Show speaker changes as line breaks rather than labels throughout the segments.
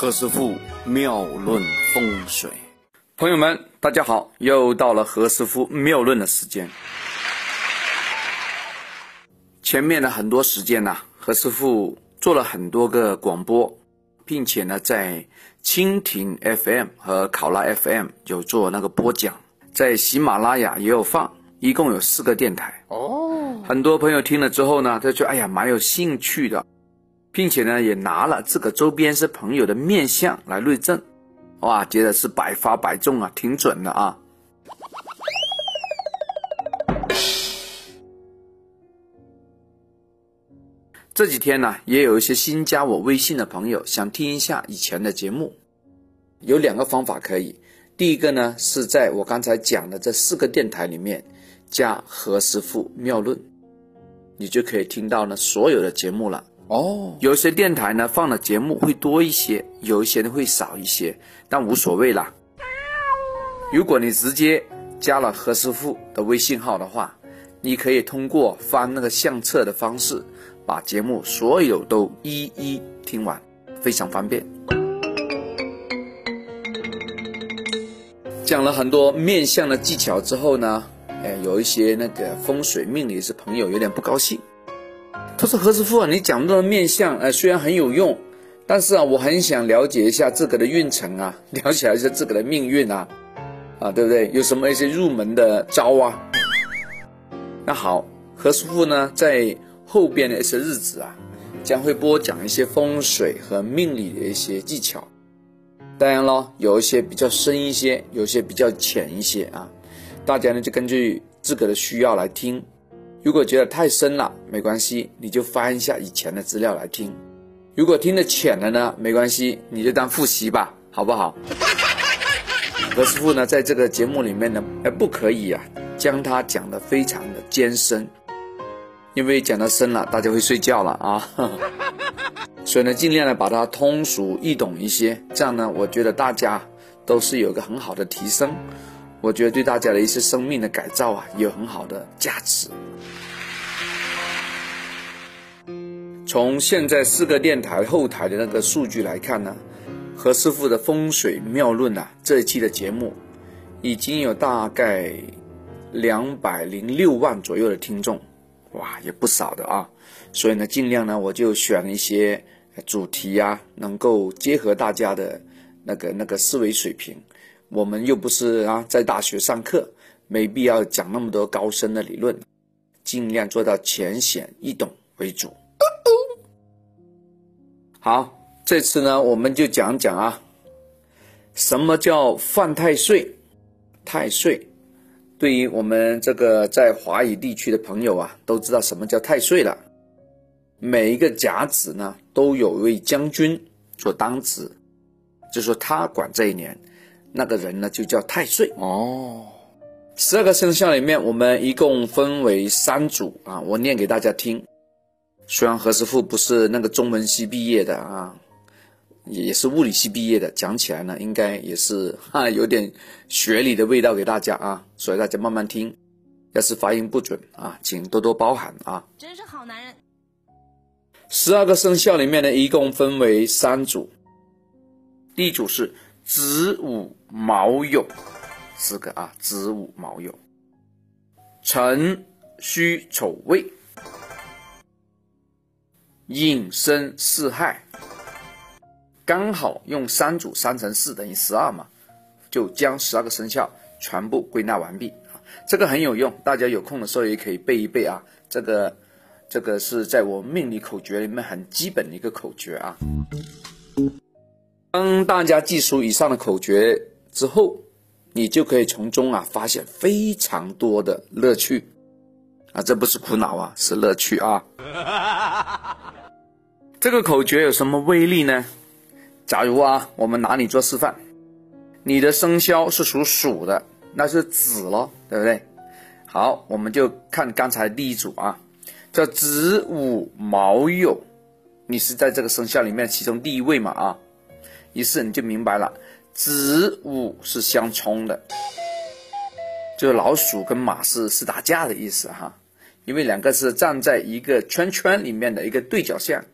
何师傅妙论风水，朋友们，大家好，又到了何师傅妙论的时间。前面的很多时间呢，何师傅做了很多个广播，并且呢，在蜻蜓 FM 和考拉 FM 有做那个播讲，在喜马拉雅也有放，一共有四个电台。哦，很多朋友听了之后呢，他就哎呀蛮有兴趣的。并且呢，也拿了这个周边是朋友的面相来论证，哇，觉得是百发百中啊，挺准的啊。这几天呢，也有一些新加我微信的朋友想听一下以前的节目，有两个方法可以。第一个呢，是在我刚才讲的这四个电台里面加何师傅妙论，你就可以听到呢所有的节目了。哦，有些电台呢放的节目会多一些，有一些呢会少一些，但无所谓啦。如果你直接加了何师傅的微信号的话，你可以通过翻那个相册的方式，把节目所有都一一听完，非常方便。讲了很多面相的技巧之后呢，哎，有一些那个风水命理是朋友有点不高兴。他说：“何师傅啊，你讲的面相，呃，虽然很有用，但是啊，我很想了解一下自个的运程啊，了解一下自个的命运啊，啊，对不对？有什么一些入门的招啊？那好，何师傅呢，在后边的一些日子啊，将会播讲一些风水和命理的一些技巧。当然了，有一些比较深一些，有些比较浅一些啊，大家呢就根据自个的需要来听。”如果觉得太深了，没关系，你就翻一下以前的资料来听。如果听得浅了呢，没关系，你就当复习吧，好不好？何师傅呢，在这个节目里面呢，呃，不可以啊，将它讲得非常的艰深，因为讲得深了，大家会睡觉了啊。所以呢，尽量的把它通俗易懂一些，这样呢，我觉得大家都是有个很好的提升。我觉得对大家的一些生命的改造啊，有很好的价值。从现在四个电台后台的那个数据来看呢，何师傅的风水妙论呐，这一期的节目已经有大概两百零六万左右的听众，哇，也不少的啊。所以呢，尽量呢，我就选一些主题呀，能够结合大家的那个那个思维水平。我们又不是啊，在大学上课，没必要讲那么多高深的理论，尽量做到浅显易懂为主。好，这次呢，我们就讲讲啊，什么叫犯太岁？太岁，对于我们这个在华语地区的朋友啊，都知道什么叫太岁了。每一个甲子呢，都有一位将军做当值，就说他管这一年。那个人呢，就叫太岁哦。十二个生肖里面，我们一共分为三组啊，我念给大家听。虽然何师傅不是那个中文系毕业的啊，也是物理系毕业的，讲起来呢，应该也是哈有点学理的味道给大家啊，所以大家慢慢听。要是发音不准啊，请多多包涵啊。真是好男人。十二个生肖里面呢，一共分为三组，第一组是。子午卯酉四个啊，子午卯酉，辰戌丑未，寅申巳亥，刚好用三组三乘四等于十二嘛，就将十二个生肖全部归纳完毕啊。这个很有用，大家有空的时候也可以背一背啊。这个这个是在我命理口诀里面很基本的一个口诀啊。当大家记熟以上的口诀之后，你就可以从中啊发现非常多的乐趣啊，这不是苦恼啊，是乐趣啊。这个口诀有什么威力呢？假如啊，我们拿你做示范，你的生肖是属鼠的，那是子咯，对不对？好，我们就看刚才第一组啊，叫子午卯酉，你是在这个生肖里面其中第一位嘛啊。于是你就明白了，子午是相冲的，就是老鼠跟马是是打架的意思哈，因为两个是站在一个圈圈里面的一个对角线，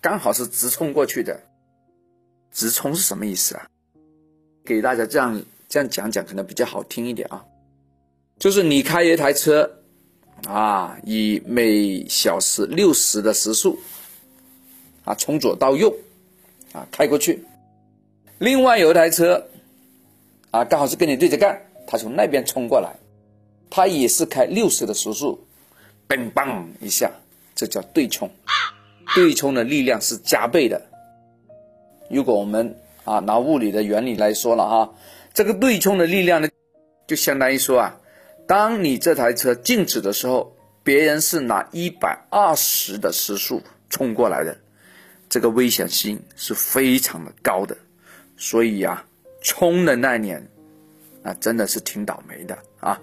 刚好是直冲过去的。直冲是什么意思啊？给大家这样这样讲讲，可能比较好听一点啊。就是你开一台车，啊，以每小时六十的时速，啊，从左到右，啊，开过去。另外有一台车，啊，刚好是跟你对着干，他从那边冲过来，他也是开六十的时速，嘣嘣一下，这叫对冲。对冲的力量是加倍的。如果我们啊拿物理的原理来说了哈，这个对冲的力量呢，就相当于说啊，当你这台车静止的时候，别人是拿一百二十的时速冲过来的，这个危险性是非常的高的。所以呀，冲的那年，那真的是挺倒霉的啊。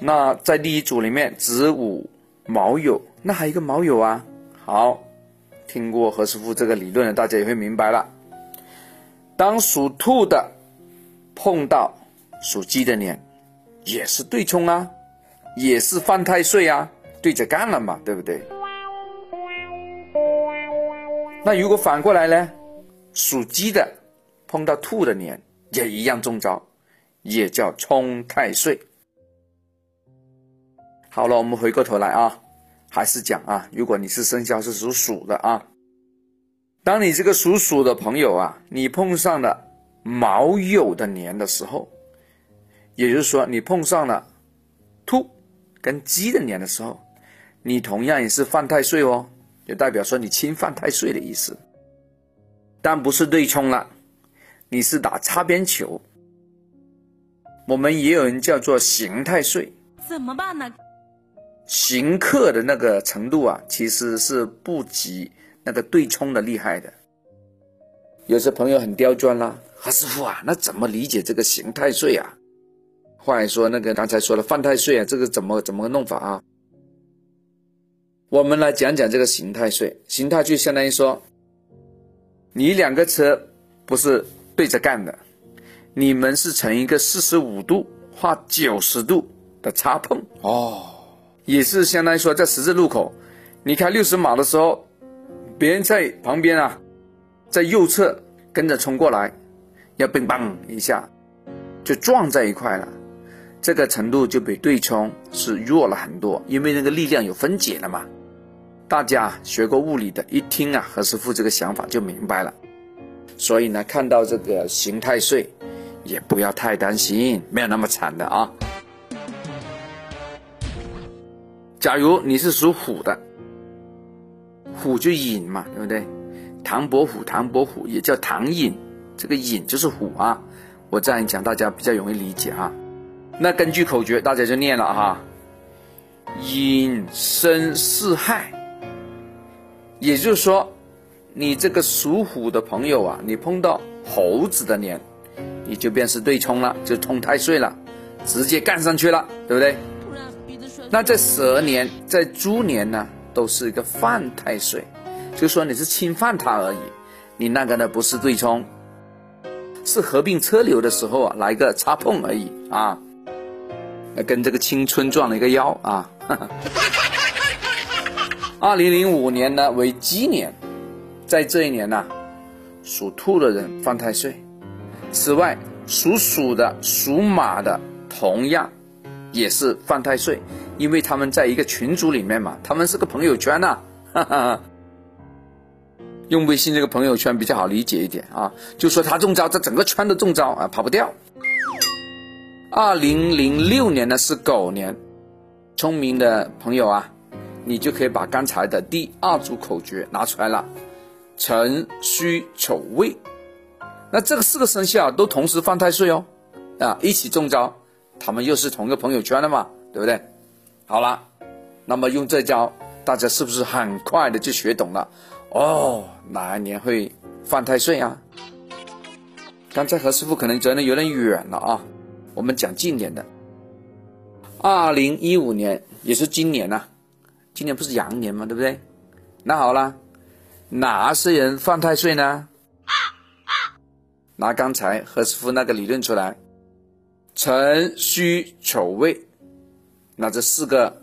那在第一组里面，子午卯酉，那还有一个卯酉啊。好，听过何师傅这个理论的，大家也会明白了。当属兔的碰到属鸡的年，也是对冲啊，也是犯太岁啊，对着干了嘛，对不对？那如果反过来呢？属鸡的碰到兔的年也一样中招，也叫冲太岁。好了，我们回过头来啊，还是讲啊，如果你是生肖是属鼠的啊，当你这个属鼠的朋友啊，你碰上了卯酉的年的时候，也就是说你碰上了兔跟鸡的年的时候，你同样也是犯太岁哦。就代表说你侵犯太岁的意思，但不是对冲了，你是打擦边球。我们也有人叫做刑太岁，怎么办呢？刑克的那个程度啊，其实是不及那个对冲的厉害的。有些朋友很刁钻啦，何师傅啊，那怎么理解这个刑太岁啊？或者说那个刚才说的犯太岁啊，这个怎么怎么个弄法啊？我们来讲讲这个形态税，形态就相当于说，你两个车不是对着干的，你们是成一个四十五度或九十度的擦碰哦，也是相当于说在十字路口，你开六十码的时候，别人在旁边啊，在右侧跟着冲过来，要嘣嘣一下就撞在一块了，这个程度就比对冲是弱了很多，因为那个力量有分解了嘛。大家学过物理的，一听啊何师傅这个想法就明白了。所以呢，看到这个刑太岁，也不要太担心，没有那么惨的啊。假如你是属虎的，虎就寅嘛，对不对？唐伯虎，唐伯虎也叫唐寅，这个寅就是虎啊。我这样讲，大家比较容易理解哈。那根据口诀，大家就念了哈：寅申巳亥。也就是说，你这个属虎的朋友啊，你碰到猴子的年，你就便是对冲了，就冲太岁了，直接干上去了，对不对？那在蛇年、在猪年呢，都是一个犯太岁，就说你是侵犯他而已。你那个呢，不是对冲，是合并车流的时候啊，来个擦碰而已啊，跟这个青春撞了一个腰啊。二零零五年呢为鸡年，在这一年呢，属兔的人犯太岁。此外，属鼠的、属马的同样也是犯太岁，因为他们在一个群组里面嘛，他们是个朋友圈呐。用微信这个朋友圈比较好理解一点啊，就说他中招，这整个圈都中招啊，跑不掉。二零零六年呢是狗年，聪明的朋友啊。你就可以把刚才的第二组口诀拿出来了，辰戌丑未，那这个四个生肖都同时犯太岁哦，啊，一起中招，他们又是同一个朋友圈的嘛，对不对？好了，那么用这招，大家是不是很快的就学懂了？哦，哪一年会犯太岁啊？刚才何师傅可能走的有点远了啊，我们讲近点的，二零一五年也是今年呐。今年不是羊年吗？对不对？那好了，哪些人犯太岁呢？拿刚才何师傅那个理论出来，辰戌丑未，那这四个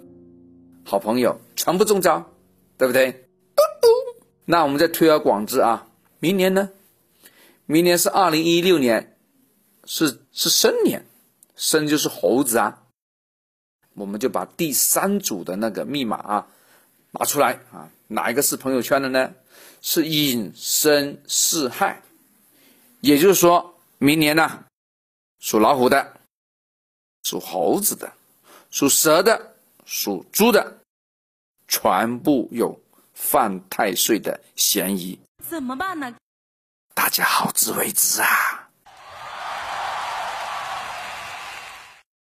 好朋友全部中招，对不对？那我们再推而广之啊，明年呢？明年是二零一六年，是是生年，生就是猴子啊。我们就把第三组的那个密码啊拿出来啊，哪一个是朋友圈的呢？是隐身四害，也就是说明年呢，属老虎的、属猴子的、属蛇的、属猪的，全部有犯太岁的嫌疑。
怎么办呢？
大家好自为之啊！